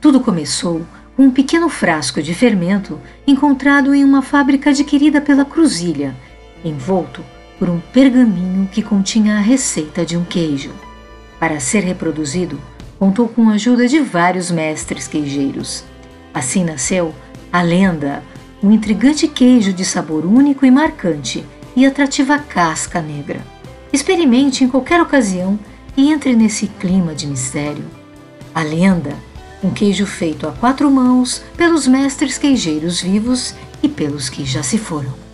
Tudo começou com um pequeno frasco de fermento encontrado em uma fábrica adquirida pela Cruzilha, envolto por um pergaminho que continha a receita de um queijo. Para ser reproduzido, contou com a ajuda de vários mestres queijeiros. Assim nasceu a lenda, um intrigante queijo de sabor único e marcante e atrativa casca negra. Experimente em qualquer ocasião e entre nesse clima de mistério. A lenda, um queijo feito a quatro mãos pelos mestres queijeiros vivos e pelos que já se foram.